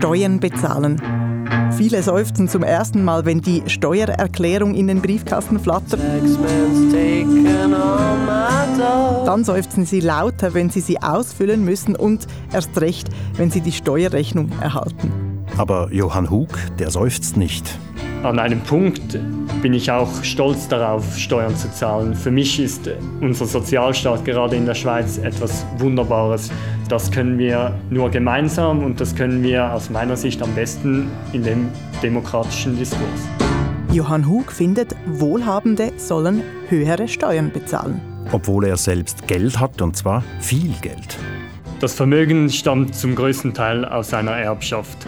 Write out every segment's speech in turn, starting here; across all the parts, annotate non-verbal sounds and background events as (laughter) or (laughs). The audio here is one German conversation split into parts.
Steuern bezahlen. Viele seufzen zum ersten Mal, wenn die Steuererklärung in den Briefkasten flattert. Dann seufzen sie lauter, wenn sie sie ausfüllen müssen und erst recht, wenn sie die Steuerrechnung erhalten. Aber Johann Hug, der seufzt nicht. An einem Punkt bin ich auch stolz darauf, Steuern zu zahlen. Für mich ist unser Sozialstaat gerade in der Schweiz etwas Wunderbares. Das können wir nur gemeinsam und das können wir aus meiner Sicht am besten in dem demokratischen Diskurs. Johann Hug findet, Wohlhabende sollen höhere Steuern bezahlen. Obwohl er selbst Geld hat, und zwar viel Geld. Das Vermögen stammt zum größten Teil aus seiner Erbschaft.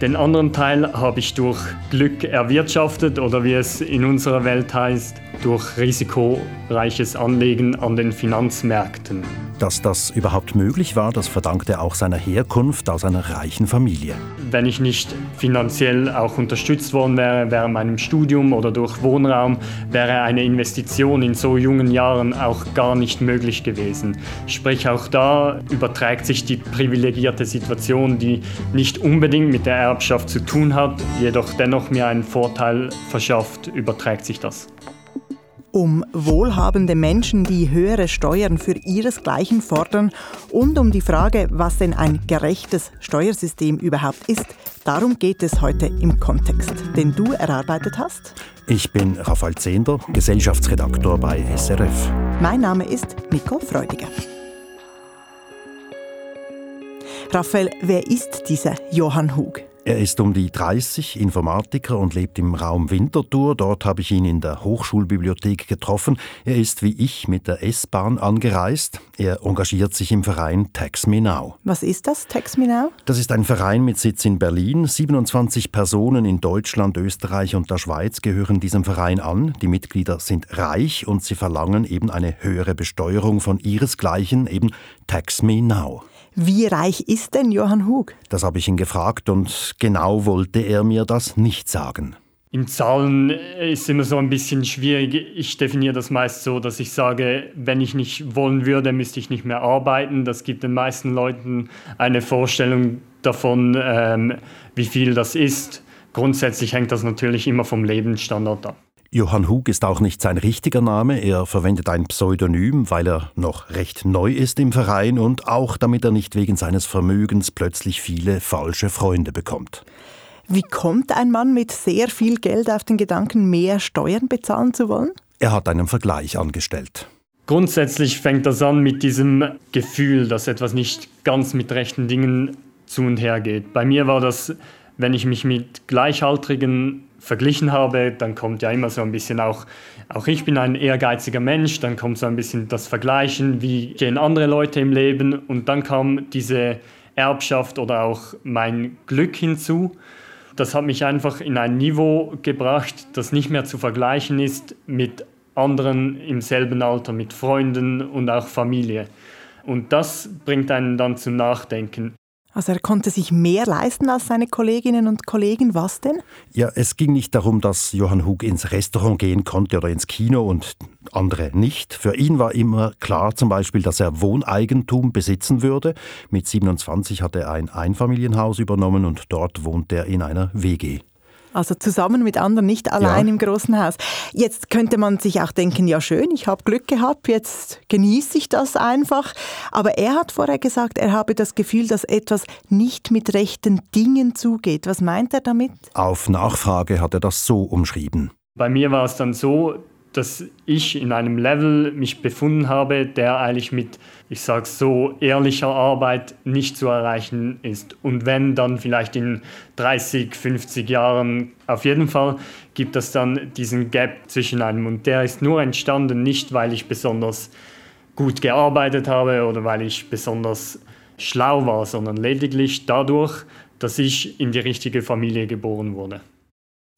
Den anderen Teil habe ich durch Glück erwirtschaftet oder wie es in unserer Welt heißt, durch risikoreiches Anlegen an den Finanzmärkten. Dass das überhaupt möglich war, das verdankt er auch seiner Herkunft aus einer reichen Familie. Wenn ich nicht finanziell auch unterstützt worden wäre während meinem Studium oder durch Wohnraum, wäre eine Investition in so jungen Jahren auch gar nicht möglich gewesen. Sprich, auch da überträgt sich die privilegierte Situation, die nicht unbedingt mit der Erbschaft zu tun hat, jedoch dennoch mir einen Vorteil verschafft, überträgt sich das um wohlhabende Menschen, die höhere Steuern für ihresgleichen fordern und um die Frage, was denn ein gerechtes Steuersystem überhaupt ist. Darum geht es heute im Kontext, den du erarbeitet hast. Ich bin Raphael Zehnder, Gesellschaftsredaktor bei SRF. Mein Name ist Nicole Freudiger. Raphael, wer ist dieser Johann Hug? Er ist um die 30, Informatiker und lebt im Raum Winterthur. Dort habe ich ihn in der Hochschulbibliothek getroffen. Er ist wie ich mit der S-Bahn angereist. Er engagiert sich im Verein Tax Me Now. Was ist das, Tax Me Now? Das ist ein Verein mit Sitz in Berlin. 27 Personen in Deutschland, Österreich und der Schweiz gehören diesem Verein an. Die Mitglieder sind reich und sie verlangen eben eine höhere Besteuerung von ihresgleichen, eben Tax Me Now. Wie reich ist denn Johann Hug? Das habe ich ihn gefragt und genau wollte er mir das nicht sagen. In Zahlen ist immer so ein bisschen schwierig. Ich definiere das meist so, dass ich sage, wenn ich nicht wollen würde, müsste ich nicht mehr arbeiten. Das gibt den meisten Leuten eine Vorstellung davon, ähm, wie viel das ist. Grundsätzlich hängt das natürlich immer vom Lebensstandard ab. Johann Hug ist auch nicht sein richtiger Name, er verwendet ein Pseudonym, weil er noch recht neu ist im Verein und auch damit er nicht wegen seines Vermögens plötzlich viele falsche Freunde bekommt. Wie kommt ein Mann mit sehr viel Geld auf den Gedanken, mehr Steuern bezahlen zu wollen? Er hat einen Vergleich angestellt. Grundsätzlich fängt das an mit diesem Gefühl, dass etwas nicht ganz mit rechten Dingen zu und her geht. Bei mir war das, wenn ich mich mit Gleichaltrigen verglichen habe, dann kommt ja immer so ein bisschen auch, auch ich bin ein ehrgeiziger Mensch, dann kommt so ein bisschen das Vergleichen, wie gehen andere Leute im Leben und dann kam diese Erbschaft oder auch mein Glück hinzu. Das hat mich einfach in ein Niveau gebracht, das nicht mehr zu vergleichen ist mit anderen im selben Alter, mit Freunden und auch Familie. Und das bringt einen dann zum Nachdenken. Also er konnte sich mehr leisten als seine Kolleginnen und Kollegen. Was denn? Ja, es ging nicht darum, dass Johann Hug ins Restaurant gehen konnte oder ins Kino und andere nicht. Für ihn war immer klar zum Beispiel, dass er Wohneigentum besitzen würde. Mit 27 hat er ein Einfamilienhaus übernommen und dort wohnt er in einer WG. Also zusammen mit anderen, nicht allein ja. im großen Haus. Jetzt könnte man sich auch denken, ja schön, ich habe Glück gehabt, jetzt genieße ich das einfach. Aber er hat vorher gesagt, er habe das Gefühl, dass etwas nicht mit rechten Dingen zugeht. Was meint er damit? Auf Nachfrage hat er das so umschrieben. Bei mir war es dann so, dass ich in einem Level mich befunden habe, der eigentlich mit, ich sage so, ehrlicher Arbeit nicht zu erreichen ist. Und wenn, dann vielleicht in 30, 50 Jahren. Auf jeden Fall gibt es dann diesen Gap zwischen einem. Und der ist nur entstanden, nicht weil ich besonders gut gearbeitet habe oder weil ich besonders schlau war, sondern lediglich dadurch, dass ich in die richtige Familie geboren wurde.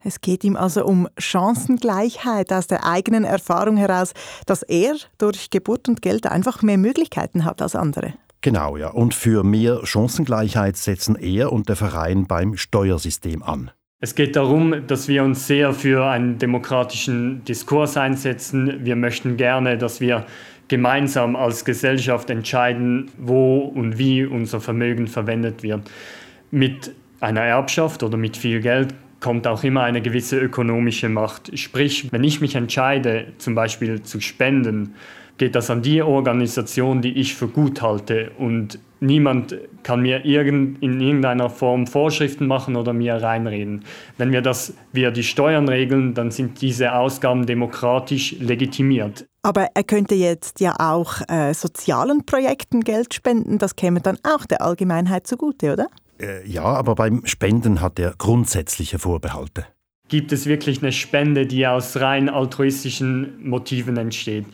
Es geht ihm also um Chancengleichheit aus der eigenen Erfahrung heraus, dass er durch Geburt und Geld einfach mehr Möglichkeiten hat als andere. Genau, ja. Und für mehr Chancengleichheit setzen er und der Verein beim Steuersystem an. Es geht darum, dass wir uns sehr für einen demokratischen Diskurs einsetzen. Wir möchten gerne, dass wir gemeinsam als Gesellschaft entscheiden, wo und wie unser Vermögen verwendet wird. Mit einer Erbschaft oder mit viel Geld kommt auch immer eine gewisse ökonomische Macht. Sprich, wenn ich mich entscheide, zum Beispiel zu spenden, geht das an die Organisation, die ich für gut halte. Und niemand kann mir irgend, in irgendeiner Form Vorschriften machen oder mir reinreden. Wenn wir das via die Steuern regeln, dann sind diese Ausgaben demokratisch legitimiert. Aber er könnte jetzt ja auch äh, sozialen Projekten Geld spenden. Das käme dann auch der Allgemeinheit zugute, oder? Äh, ja, aber beim Spenden hat er grundsätzliche Vorbehalte. Gibt es wirklich eine Spende, die aus rein altruistischen Motiven entsteht?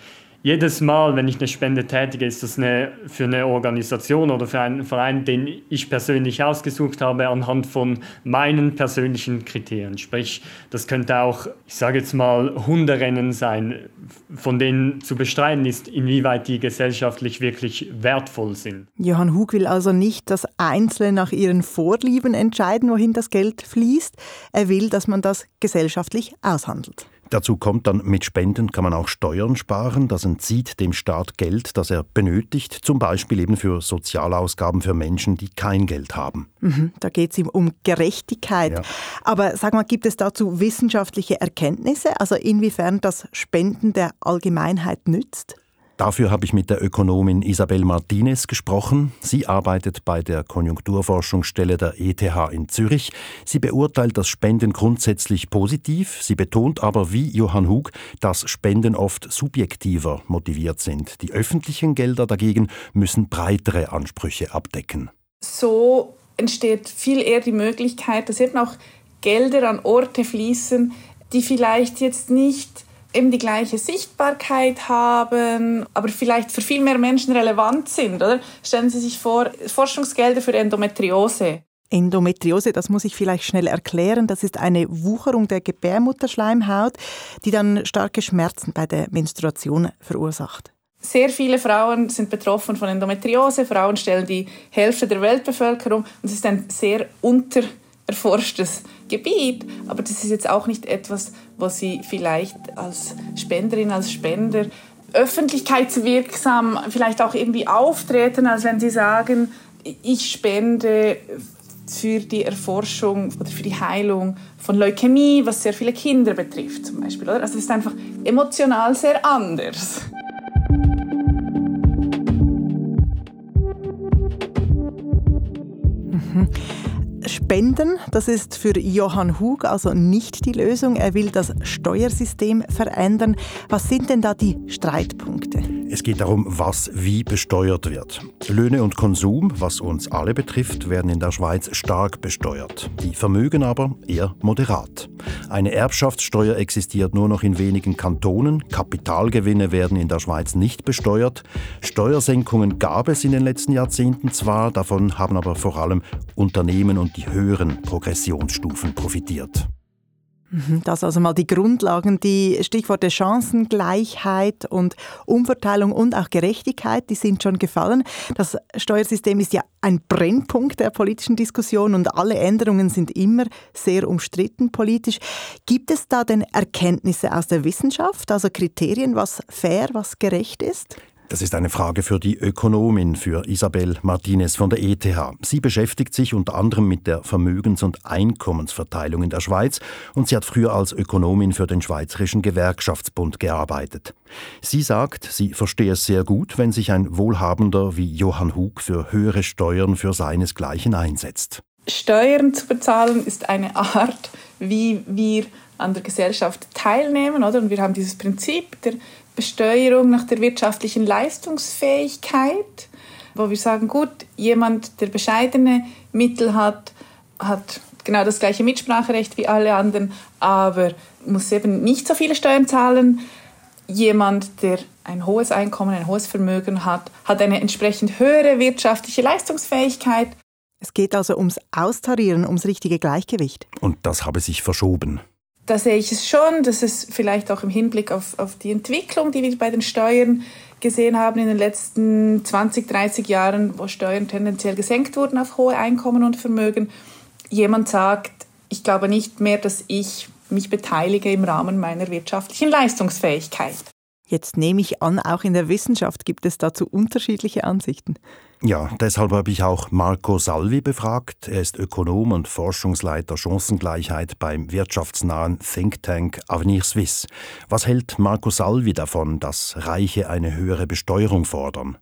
Jedes Mal, wenn ich eine Spende tätige, ist das eine, für eine Organisation oder für einen Verein, den ich persönlich ausgesucht habe, anhand von meinen persönlichen Kriterien. Sprich, das könnte auch, ich sage jetzt mal, Hunderennen sein, von denen zu bestreiten ist, inwieweit die gesellschaftlich wirklich wertvoll sind. Johann Hug will also nicht, dass Einzelne nach ihren Vorlieben entscheiden, wohin das Geld fließt. Er will, dass man das gesellschaftlich aushandelt. Dazu kommt dann, mit Spenden kann man auch Steuern sparen. Das entzieht dem Staat Geld, das er benötigt, zum Beispiel eben für Sozialausgaben für Menschen, die kein Geld haben. Mhm, da geht es ihm um Gerechtigkeit. Ja. Aber sag mal, gibt es dazu wissenschaftliche Erkenntnisse, also inwiefern das Spenden der Allgemeinheit nützt? Dafür habe ich mit der Ökonomin Isabel Martinez gesprochen. Sie arbeitet bei der Konjunkturforschungsstelle der ETH in Zürich. Sie beurteilt das Spenden grundsätzlich positiv. Sie betont aber wie Johann Hug, dass Spenden oft subjektiver motiviert sind. Die öffentlichen Gelder dagegen müssen breitere Ansprüche abdecken. So entsteht viel eher die Möglichkeit, dass eben auch Gelder an Orte fließen, die vielleicht jetzt nicht eben die gleiche Sichtbarkeit haben, aber vielleicht für viel mehr Menschen relevant sind. Oder? Stellen Sie sich vor, Forschungsgelder für Endometriose. Endometriose, das muss ich vielleicht schnell erklären, das ist eine Wucherung der Gebärmutterschleimhaut, die dann starke Schmerzen bei der Menstruation verursacht. Sehr viele Frauen sind betroffen von Endometriose. Frauen stellen die Hälfte der Weltbevölkerung und es ist ein sehr untererforschtes Gebiet. Aber das ist jetzt auch nicht etwas, wo sie vielleicht als Spenderin, als Spender öffentlichkeitswirksam vielleicht auch irgendwie auftreten, als wenn sie sagen, ich spende für die Erforschung oder für die Heilung von Leukämie, was sehr viele Kinder betrifft zum Beispiel. Oder? Also es ist einfach emotional sehr anders. Mhm. Spenden, das ist für Johann Hug also nicht die Lösung. Er will das Steuersystem verändern. Was sind denn da die Streitpunkte? Es geht darum, was wie besteuert wird. Löhne und Konsum, was uns alle betrifft, werden in der Schweiz stark besteuert. Die Vermögen aber eher moderat. Eine Erbschaftssteuer existiert nur noch in wenigen Kantonen. Kapitalgewinne werden in der Schweiz nicht besteuert. Steuersenkungen gab es in den letzten Jahrzehnten zwar, davon haben aber vor allem Unternehmen und die höheren Progressionsstufen profitiert. Mhm, das also mal die Grundlagen, die Stichworte Chancengleichheit und Umverteilung und auch Gerechtigkeit, die sind schon gefallen. Das Steuersystem ist ja ein Brennpunkt der politischen Diskussion und alle Änderungen sind immer sehr umstritten politisch. Gibt es da denn Erkenntnisse aus der Wissenschaft, also Kriterien, was fair, was gerecht ist? Das ist eine Frage für die Ökonomin, für Isabel Martinez von der ETH. Sie beschäftigt sich unter anderem mit der Vermögens- und Einkommensverteilung in der Schweiz und sie hat früher als Ökonomin für den Schweizerischen Gewerkschaftsbund gearbeitet. Sie sagt, sie verstehe es sehr gut, wenn sich ein Wohlhabender wie Johann Hug für höhere Steuern für seinesgleichen einsetzt. Steuern zu bezahlen ist eine Art, wie wir an der Gesellschaft teilnehmen, oder? Und wir haben dieses Prinzip der Besteuerung nach der wirtschaftlichen Leistungsfähigkeit, wo wir sagen, gut, jemand, der bescheidene Mittel hat, hat genau das gleiche Mitspracherecht wie alle anderen, aber muss eben nicht so viele Steuern zahlen. Jemand, der ein hohes Einkommen, ein hohes Vermögen hat, hat eine entsprechend höhere wirtschaftliche Leistungsfähigkeit. Es geht also ums Austarieren, ums richtige Gleichgewicht. Und das habe sich verschoben da sehe ich es schon, dass es vielleicht auch im Hinblick auf, auf die Entwicklung, die wir bei den Steuern gesehen haben in den letzten 20, 30 Jahren, wo Steuern tendenziell gesenkt wurden auf hohe Einkommen und Vermögen, jemand sagt, ich glaube nicht mehr, dass ich mich beteilige im Rahmen meiner wirtschaftlichen Leistungsfähigkeit. Jetzt nehme ich an, auch in der Wissenschaft gibt es dazu unterschiedliche Ansichten. Ja, deshalb habe ich auch Marco Salvi befragt. Er ist Ökonom und Forschungsleiter Chancengleichheit beim wirtschaftsnahen Think Tank Avenir Suisse. Was hält Marco Salvi davon, dass Reiche eine höhere Besteuerung fordern?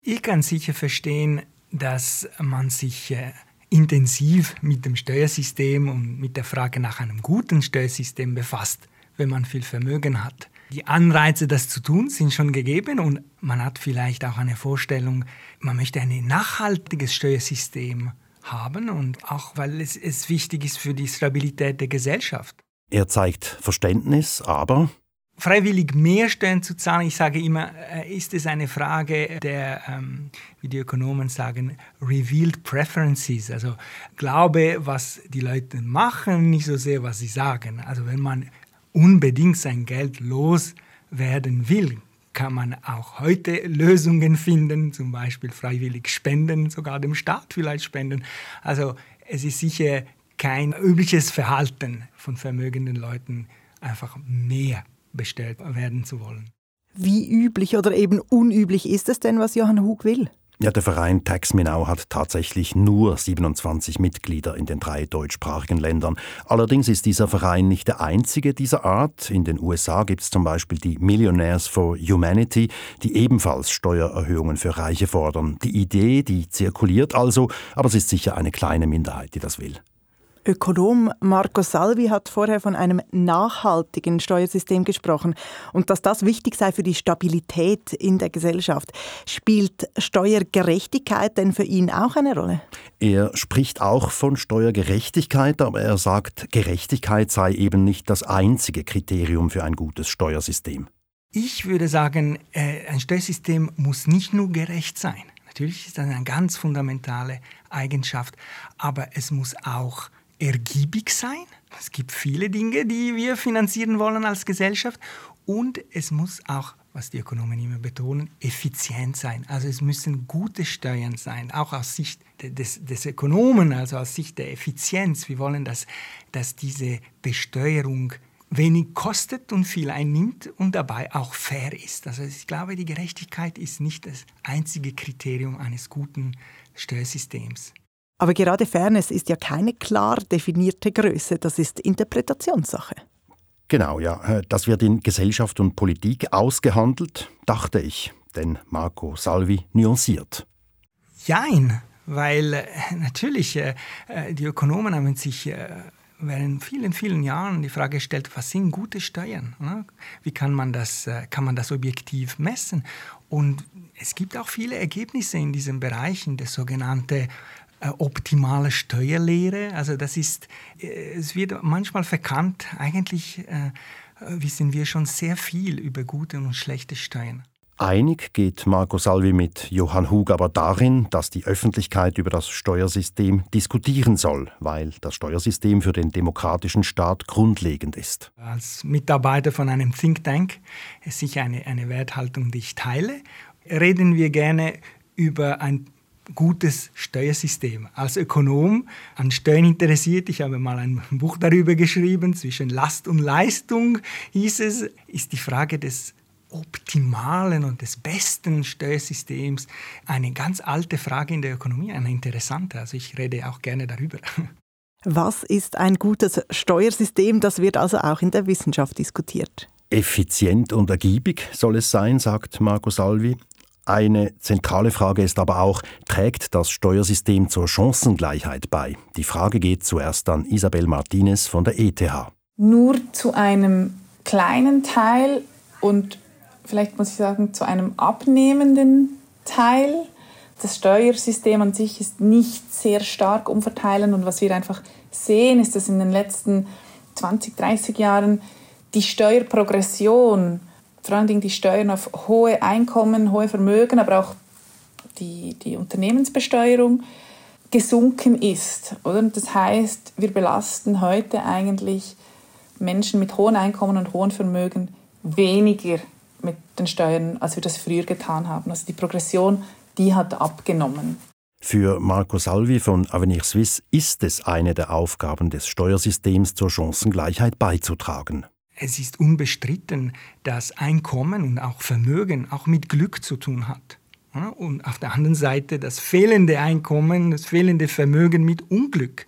Ich kann sicher verstehen, dass man sich äh, intensiv mit dem Steuersystem und mit der Frage nach einem guten Steuersystem befasst, wenn man viel Vermögen hat. Die Anreize, das zu tun, sind schon gegeben und man hat vielleicht auch eine Vorstellung, man möchte ein nachhaltiges Steuersystem haben und auch weil es, es wichtig ist für die Stabilität der Gesellschaft. Er zeigt Verständnis, aber freiwillig mehr Steuern zu zahlen, ich sage immer, äh, ist es eine Frage der, ähm, wie die Ökonomen sagen, revealed preferences, also Glaube, was die Leute machen, nicht so sehr, was sie sagen. Also wenn man unbedingt sein Geld loswerden will, kann man auch heute Lösungen finden, zum Beispiel freiwillig spenden, sogar dem Staat vielleicht spenden. Also es ist sicher kein übliches Verhalten von vermögenden Leuten, einfach mehr bestellt werden zu wollen. Wie üblich oder eben unüblich ist es denn, was Johann Hug will? Ja, der Verein Tax Minau hat tatsächlich nur 27 Mitglieder in den drei deutschsprachigen Ländern. Allerdings ist dieser Verein nicht der einzige dieser Art. In den USA gibt es zum Beispiel die Millionaires for Humanity, die ebenfalls Steuererhöhungen für Reiche fordern. Die Idee, die zirkuliert also, aber es ist sicher eine kleine Minderheit, die das will. Ökonom Marco Salvi hat vorher von einem nachhaltigen Steuersystem gesprochen und dass das wichtig sei für die Stabilität in der Gesellschaft. Spielt Steuergerechtigkeit denn für ihn auch eine Rolle? Er spricht auch von Steuergerechtigkeit, aber er sagt, Gerechtigkeit sei eben nicht das einzige Kriterium für ein gutes Steuersystem. Ich würde sagen, äh, ein Steuersystem muss nicht nur gerecht sein. Natürlich ist das eine ganz fundamentale Eigenschaft, aber es muss auch ergiebig sein. Es gibt viele Dinge, die wir finanzieren wollen als Gesellschaft. Und es muss auch, was die Ökonomen immer betonen, effizient sein. Also es müssen gute Steuern sein, auch aus Sicht des, des Ökonomen, also aus Sicht der Effizienz. Wir wollen, dass, dass diese Besteuerung wenig kostet und viel einnimmt und dabei auch fair ist. Also ich glaube, die Gerechtigkeit ist nicht das einzige Kriterium eines guten Steuersystems. Aber gerade Fairness ist ja keine klar definierte Größe, das ist Interpretationssache. Genau, ja. Äh, das wird in Gesellschaft und Politik ausgehandelt, dachte ich, denn Marco Salvi nuanciert. Jein, weil äh, natürlich äh, die Ökonomen haben sich äh, während vielen, vielen Jahren die Frage gestellt, was sind gute Steuern? Ne? Wie kann man, das, kann man das objektiv messen? Und es gibt auch viele Ergebnisse in diesen Bereichen, das sogenannte optimale Steuerlehre. Also das ist, äh, es wird manchmal verkannt, eigentlich äh, wissen wir schon sehr viel über gute und schlechte Steuern. Einig geht Marco Salvi mit Johann Hug aber darin, dass die Öffentlichkeit über das Steuersystem diskutieren soll, weil das Steuersystem für den demokratischen Staat grundlegend ist. Als Mitarbeiter von einem Think Tank ist sicher eine, eine Werthaltung, die ich teile. Reden wir gerne über ein gutes Steuersystem. Als Ökonom an Steuern interessiert, ich habe mal ein Buch darüber geschrieben, zwischen Last und Leistung hieß es, ist die Frage des optimalen und des besten Steuersystems eine ganz alte Frage in der Ökonomie, eine interessante. Also ich rede auch gerne darüber. Was ist ein gutes Steuersystem? Das wird also auch in der Wissenschaft diskutiert. Effizient und ergiebig soll es sein, sagt Marco Salvi. Eine zentrale Frage ist aber auch, trägt das Steuersystem zur Chancengleichheit bei? Die Frage geht zuerst an Isabel Martinez von der ETH. Nur zu einem kleinen Teil und vielleicht muss ich sagen zu einem abnehmenden Teil. Das Steuersystem an sich ist nicht sehr stark umverteilen und was wir einfach sehen, ist, dass in den letzten 20, 30 Jahren die Steuerprogression vor Dingen die Steuern auf hohe Einkommen, hohe Vermögen, aber auch die, die Unternehmensbesteuerung gesunken ist. Oder? Das heißt, wir belasten heute eigentlich Menschen mit hohen Einkommen und hohen Vermögen weniger mit den Steuern, als wir das früher getan haben. Also die Progression, die hat abgenommen. Für Marco Salvi von Avenir Suisse ist es eine der Aufgaben des Steuersystems zur Chancengleichheit beizutragen. Es ist unbestritten, dass Einkommen und auch Vermögen auch mit Glück zu tun hat. Und auf der anderen Seite das fehlende Einkommen, das fehlende Vermögen mit Unglück.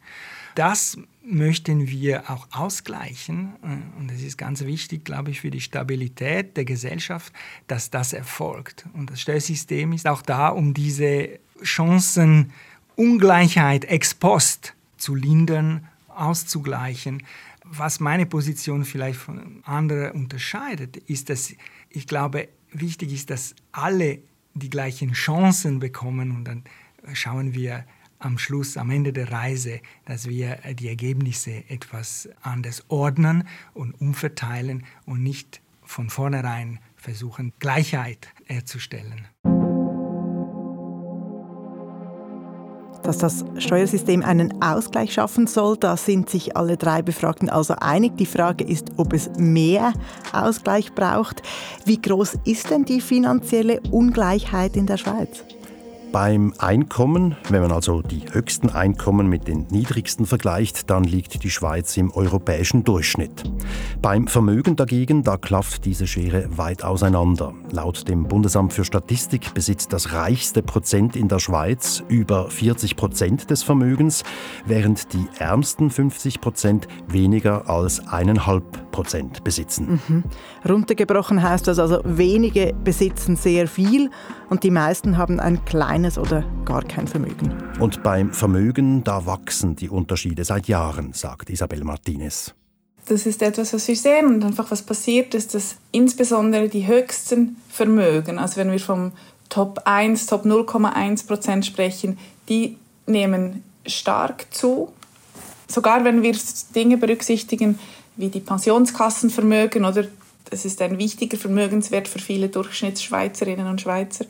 Das möchten wir auch ausgleichen. Und es ist ganz wichtig, glaube ich, für die Stabilität der Gesellschaft, dass das erfolgt. Und das Steuersystem ist auch da, um diese Chancenungleichheit ex post zu lindern, auszugleichen. Was meine Position vielleicht von anderen unterscheidet, ist, dass ich glaube, wichtig ist, dass alle die gleichen Chancen bekommen und dann schauen wir am Schluss, am Ende der Reise, dass wir die Ergebnisse etwas anders ordnen und umverteilen und nicht von vornherein versuchen, Gleichheit herzustellen. Dass das Steuersystem einen Ausgleich schaffen soll, da sind sich alle drei Befragten also einig. Die Frage ist, ob es mehr Ausgleich braucht. Wie groß ist denn die finanzielle Ungleichheit in der Schweiz? Beim Einkommen, wenn man also die höchsten Einkommen mit den niedrigsten vergleicht, dann liegt die Schweiz im europäischen Durchschnitt. Beim Vermögen dagegen, da klafft diese Schere weit auseinander. Laut dem Bundesamt für Statistik besitzt das reichste Prozent in der Schweiz über 40 Prozent des Vermögens, während die ärmsten 50 Prozent weniger als eineinhalb Prozent besitzen. Mhm. Runtergebrochen heißt das also, wenige besitzen sehr viel und die meisten haben ein kleines keines oder gar kein Vermögen. Und beim Vermögen, da wachsen die Unterschiede seit Jahren, sagt Isabel Martinez. Das ist etwas, was wir sehen und einfach was passiert ist, dass insbesondere die höchsten Vermögen, also wenn wir vom Top 1, Top 0,1 Prozent sprechen, die nehmen stark zu. Sogar wenn wir Dinge berücksichtigen wie die Pensionskassenvermögen oder es ist ein wichtiger Vermögenswert für viele Durchschnittsschweizerinnen und Schweizer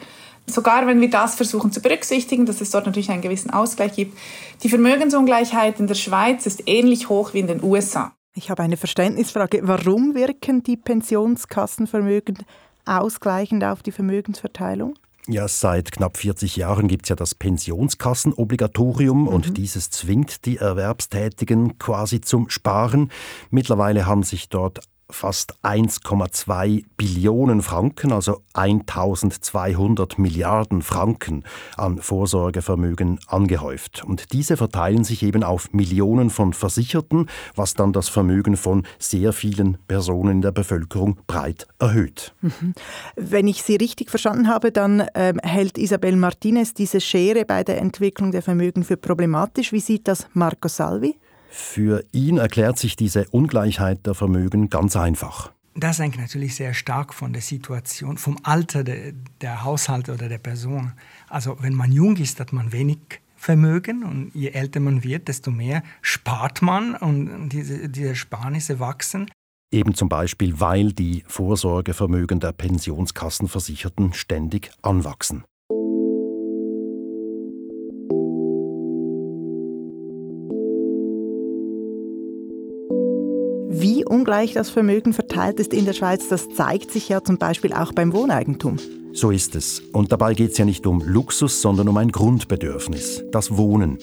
sogar wenn wir das versuchen zu berücksichtigen, dass es dort natürlich einen gewissen Ausgleich gibt, die Vermögensungleichheit in der Schweiz ist ähnlich hoch wie in den USA. Ich habe eine Verständnisfrage. Warum wirken die Pensionskassenvermögen ausgleichend auf die Vermögensverteilung? Ja, seit knapp 40 Jahren gibt es ja das Pensionskassenobligatorium mhm. und dieses zwingt die Erwerbstätigen quasi zum Sparen. Mittlerweile haben sich dort fast 1,2 Billionen Franken, also 1200 Milliarden Franken an Vorsorgevermögen angehäuft. Und diese verteilen sich eben auf Millionen von Versicherten, was dann das Vermögen von sehr vielen Personen in der Bevölkerung breit erhöht. Mhm. Wenn ich Sie richtig verstanden habe, dann ähm, hält Isabel Martinez diese Schere bei der Entwicklung der Vermögen für problematisch. Wie sieht das Marco Salvi? Für ihn erklärt sich diese Ungleichheit der Vermögen ganz einfach. Das hängt natürlich sehr stark von der Situation, vom Alter der, der Haushalte oder der Person. Also wenn man jung ist, hat man wenig Vermögen und je älter man wird, desto mehr spart man und diese, diese Sparnisse wachsen. Eben zum Beispiel, weil die Vorsorgevermögen der Pensionskassenversicherten ständig anwachsen. Ungleich das Vermögen verteilt ist in der Schweiz, das zeigt sich ja zum Beispiel auch beim Wohneigentum. So ist es. Und dabei geht es ja nicht um Luxus, sondern um ein Grundbedürfnis, das Wohnen.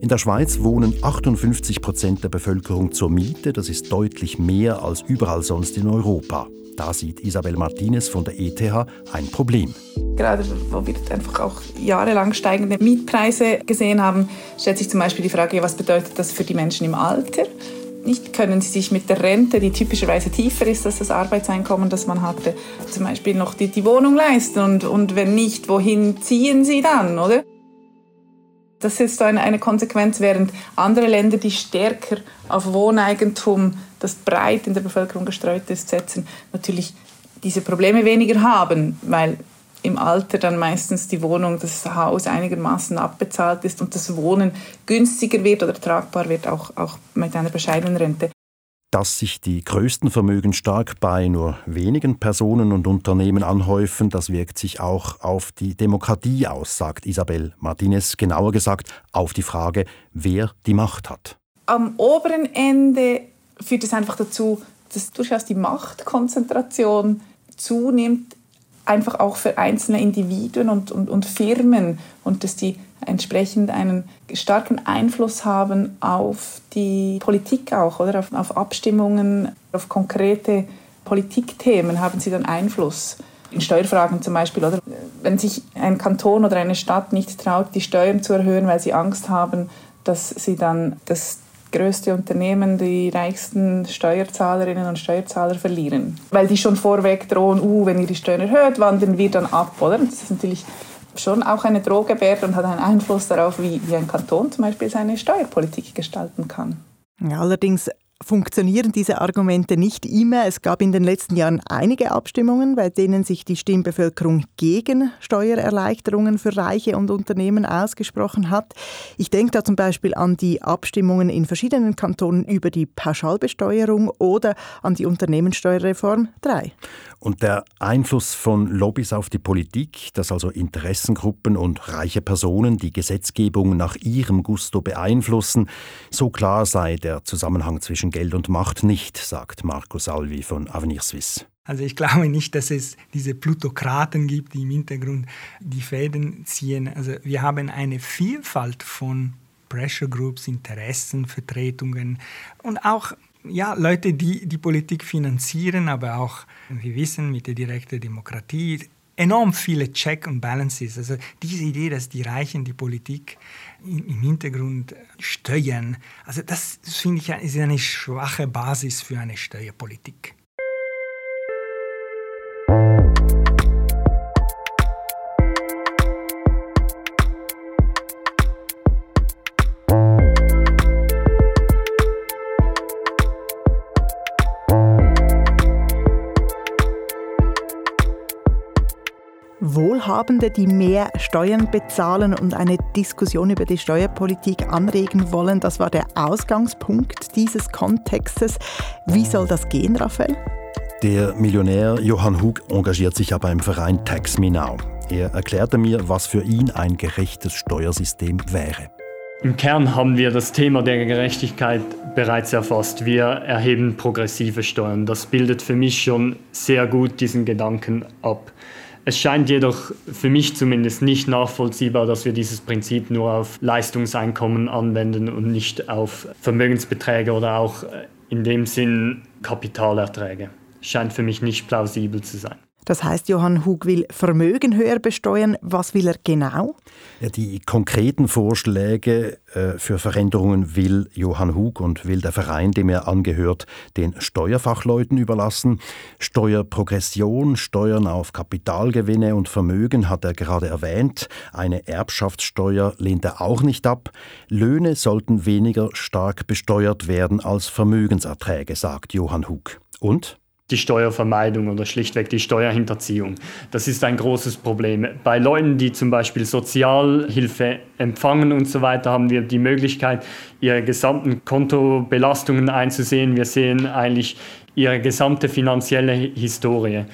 In der Schweiz wohnen 58 Prozent der Bevölkerung zur Miete. Das ist deutlich mehr als überall sonst in Europa. Da sieht Isabel Martinez von der ETH ein Problem. Gerade wo wir einfach auch jahrelang steigende Mietpreise gesehen haben, stellt sich zum Beispiel die Frage, was bedeutet das für die Menschen im Alter? Nicht können sie sich mit der Rente, die typischerweise tiefer ist als das Arbeitseinkommen, das man hatte, zum Beispiel noch die, die Wohnung leisten. Und, und wenn nicht, wohin ziehen sie dann, oder? Das ist eine, eine Konsequenz, während andere Länder, die stärker auf Wohneigentum, das breit in der Bevölkerung gestreut ist, setzen, natürlich diese Probleme weniger haben, weil im Alter dann meistens die Wohnung, das Haus einigermaßen abbezahlt ist und das Wohnen günstiger wird oder tragbar wird, auch, auch mit einer bescheidenen Rente. Dass sich die größten Vermögen stark bei nur wenigen Personen und Unternehmen anhäufen, das wirkt sich auch auf die Demokratie aus, sagt Isabel Martinez, genauer gesagt auf die Frage, wer die Macht hat. Am oberen Ende führt es einfach dazu, dass durchaus die Machtkonzentration zunimmt einfach auch für einzelne Individuen und, und, und Firmen und dass die entsprechend einen starken Einfluss haben auf die Politik auch, oder auf, auf Abstimmungen, Auf konkrete Politikthemen haben sie dann Einfluss. In Steuerfragen zum Beispiel, oder wenn sich ein Kanton oder eine Stadt nicht traut, die Steuern zu erhöhen, weil sie Angst haben, dass sie dann das größte Unternehmen die reichsten Steuerzahlerinnen und Steuerzahler verlieren. Weil die schon vorweg drohen, uh, wenn ihr die Steuern erhöht, wandern wir dann ab, oder? Das ist natürlich schon auch eine Drohgebärde und hat einen Einfluss darauf, wie, wie ein Kanton zum Beispiel seine Steuerpolitik gestalten kann. Allerdings funktionieren diese Argumente nicht immer. Es gab in den letzten Jahren einige Abstimmungen, bei denen sich die Stimmbevölkerung gegen Steuererleichterungen für Reiche und Unternehmen ausgesprochen hat. Ich denke da zum Beispiel an die Abstimmungen in verschiedenen Kantonen über die Pauschalbesteuerung oder an die Unternehmenssteuerreform 3. Und der Einfluss von Lobbys auf die Politik, dass also Interessengruppen und reiche Personen die Gesetzgebung nach ihrem Gusto beeinflussen, so klar sei der Zusammenhang zwischen Geld und Macht nicht, sagt Marco Salvi von Avenir Suisse. Also ich glaube nicht, dass es diese Plutokraten gibt, die im Hintergrund die Fäden ziehen. Also wir haben eine Vielfalt von Pressure Groups, Interessenvertretungen und auch ja, Leute, die die Politik finanzieren, aber auch, wir wissen, mit der direkten Demokratie enorm viele Check und Balances. Also diese Idee, dass die Reichen die Politik im Hintergrund steuern, also das finde ich ist eine schwache Basis für eine Steuerpolitik. Wohlhabende, die mehr Steuern bezahlen und eine Diskussion über die Steuerpolitik anregen wollen. Das war der Ausgangspunkt dieses Kontextes. Wie soll das gehen, Raphael? Der Millionär Johann Hug engagiert sich aber im Verein Tax Me Now. Er erklärte mir, was für ihn ein gerechtes Steuersystem wäre. Im Kern haben wir das Thema der Gerechtigkeit bereits erfasst. Wir erheben progressive Steuern. Das bildet für mich schon sehr gut diesen Gedanken ab. Es scheint jedoch für mich zumindest nicht nachvollziehbar, dass wir dieses Prinzip nur auf Leistungseinkommen anwenden und nicht auf Vermögensbeträge oder auch äh, in dem Sinn Kapitalerträge. Scheint für mich nicht plausibel zu sein. Das heißt, Johann Hug will Vermögen höher besteuern. Was will er genau? Ja, die konkreten Vorschläge äh, für Veränderungen will Johann Hug und will der Verein, dem er angehört, den Steuerfachleuten überlassen. Steuerprogression, Steuern auf Kapitalgewinne und Vermögen hat er gerade erwähnt. Eine Erbschaftssteuer lehnt er auch nicht ab. Löhne sollten weniger stark besteuert werden als Vermögenserträge, sagt Johann Hug. Und? Die Steuervermeidung oder schlichtweg die Steuerhinterziehung. Das ist ein großes Problem. Bei Leuten, die zum Beispiel Sozialhilfe empfangen und so weiter, haben wir die Möglichkeit, ihre gesamten Kontobelastungen einzusehen. Wir sehen eigentlich ihre gesamte finanzielle Historie.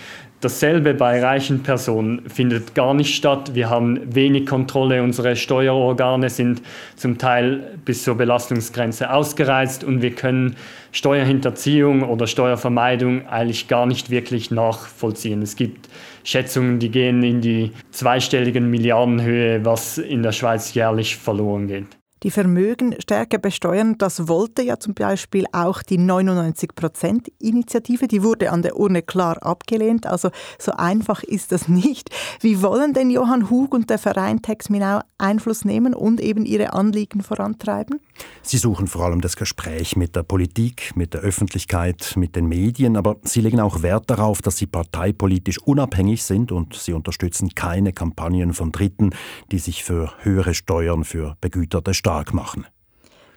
Dasselbe bei reichen Personen findet gar nicht statt. Wir haben wenig Kontrolle. Unsere Steuerorgane sind zum Teil bis zur Belastungsgrenze ausgereizt und wir können Steuerhinterziehung oder Steuervermeidung eigentlich gar nicht wirklich nachvollziehen. Es gibt Schätzungen, die gehen in die zweistelligen Milliardenhöhe, was in der Schweiz jährlich verloren geht die Vermögen stärker besteuern. Das wollte ja zum Beispiel auch die 99-Prozent-Initiative. Die wurde an der Urne klar abgelehnt. Also so einfach ist das nicht. Wie wollen denn Johann Hug und der Verein Tex Minau Einfluss nehmen und eben ihre Anliegen vorantreiben? Sie suchen vor allem das Gespräch mit der Politik, mit der Öffentlichkeit, mit den Medien, aber sie legen auch Wert darauf, dass sie parteipolitisch unabhängig sind und sie unterstützen keine Kampagnen von Dritten, die sich für höhere Steuern für begüterte Staaten stark machen.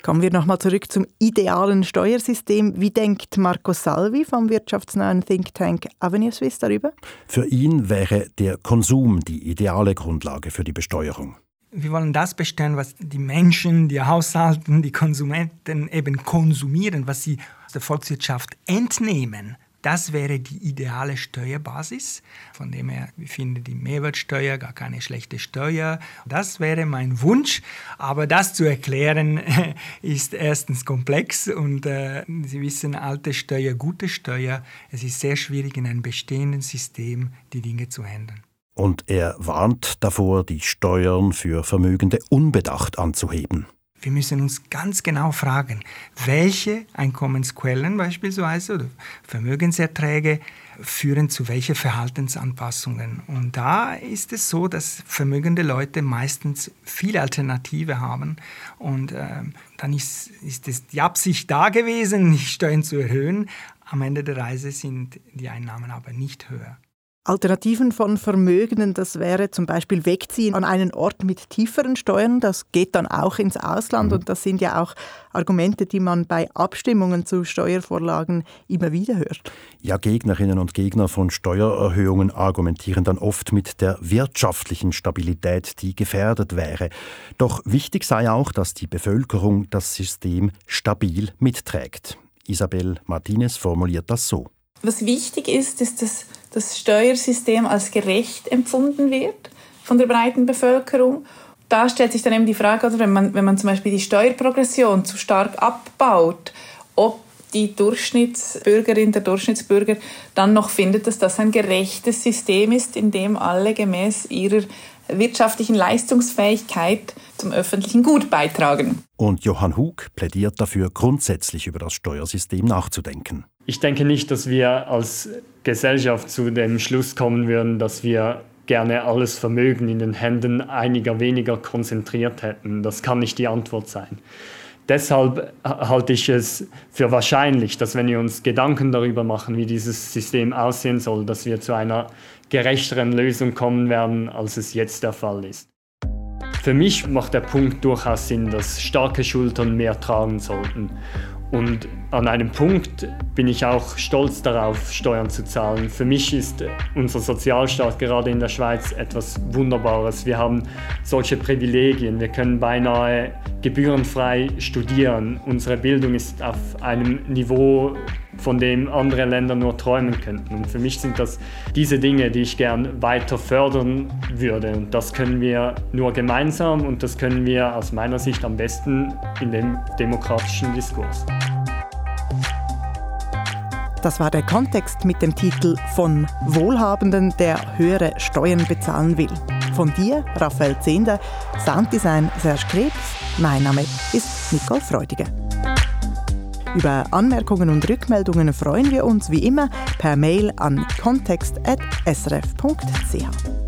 Kommen wir nochmal zurück zum idealen Steuersystem. Wie denkt Marco Salvi vom wirtschaftsnahen Think Tank Avenue Suisse darüber? Für ihn wäre der Konsum die ideale Grundlage für die Besteuerung. Wir wollen das bestellen, was die Menschen, die Haushalten, die Konsumenten eben konsumieren, was sie aus der Volkswirtschaft entnehmen. Das wäre die ideale Steuerbasis. Von dem her, ich finde die Mehrwertsteuer gar keine schlechte Steuer. Das wäre mein Wunsch. Aber das zu erklären (laughs) ist erstens komplex und äh, Sie wissen, alte Steuer, gute Steuer. Es ist sehr schwierig in einem bestehenden System die Dinge zu handeln. Und er warnt davor, die Steuern für Vermögende unbedacht anzuheben. Wir müssen uns ganz genau fragen, welche Einkommensquellen beispielsweise oder Vermögenserträge führen zu welchen Verhaltensanpassungen. Und da ist es so, dass vermögende Leute meistens viele Alternative haben. Und äh, dann ist, ist es die Absicht da gewesen, (laughs) die Steuern zu erhöhen. Am Ende der Reise sind die Einnahmen aber nicht höher. Alternativen von Vermögenden, das wäre zum Beispiel wegziehen an einen Ort mit tieferen Steuern. Das geht dann auch ins Ausland mhm. und das sind ja auch Argumente, die man bei Abstimmungen zu Steuervorlagen immer wieder hört. Ja, Gegnerinnen und Gegner von Steuererhöhungen argumentieren dann oft mit der wirtschaftlichen Stabilität, die gefährdet wäre. Doch wichtig sei auch, dass die Bevölkerung das System stabil mitträgt. Isabel Martinez formuliert das so. Was wichtig ist, ist, dass das Steuersystem als gerecht empfunden wird von der breiten Bevölkerung. Da stellt sich dann eben die Frage, oder wenn man, wenn man zum Beispiel die Steuerprogression zu stark abbaut, ob die Durchschnittsbürgerin, der Durchschnittsbürger dann noch findet, dass das ein gerechtes System ist, in dem alle gemäß ihrer wirtschaftlichen Leistungsfähigkeit zum öffentlichen Gut beitragen. Und Johann Hug plädiert dafür, grundsätzlich über das Steuersystem nachzudenken. Ich denke nicht, dass wir als Gesellschaft zu dem Schluss kommen würden, dass wir gerne alles Vermögen in den Händen einiger weniger konzentriert hätten. Das kann nicht die Antwort sein. Deshalb halte ich es für wahrscheinlich, dass wenn wir uns Gedanken darüber machen, wie dieses System aussehen soll, dass wir zu einer gerechteren Lösung kommen werden, als es jetzt der Fall ist. Für mich macht der Punkt durchaus Sinn, dass starke Schultern mehr tragen sollten. Und an einem Punkt bin ich auch stolz darauf, Steuern zu zahlen. Für mich ist unser Sozialstaat gerade in der Schweiz etwas Wunderbares. Wir haben solche Privilegien. Wir können beinahe gebührenfrei studieren. Unsere Bildung ist auf einem Niveau, von dem andere Länder nur träumen könnten. Und für mich sind das diese Dinge, die ich gern weiter fördern würde. Und das können wir nur gemeinsam und das können wir aus meiner Sicht am besten in dem demokratischen Diskurs. Das war der Kontext mit dem Titel Von Wohlhabenden, der höhere Steuern bezahlen will. Von dir, Raphael Zehnder, Sounddesign Serge Krebs. Mein Name ist Nicole Freudiger. Über Anmerkungen und Rückmeldungen freuen wir uns wie immer per Mail an kontext.srf.ch.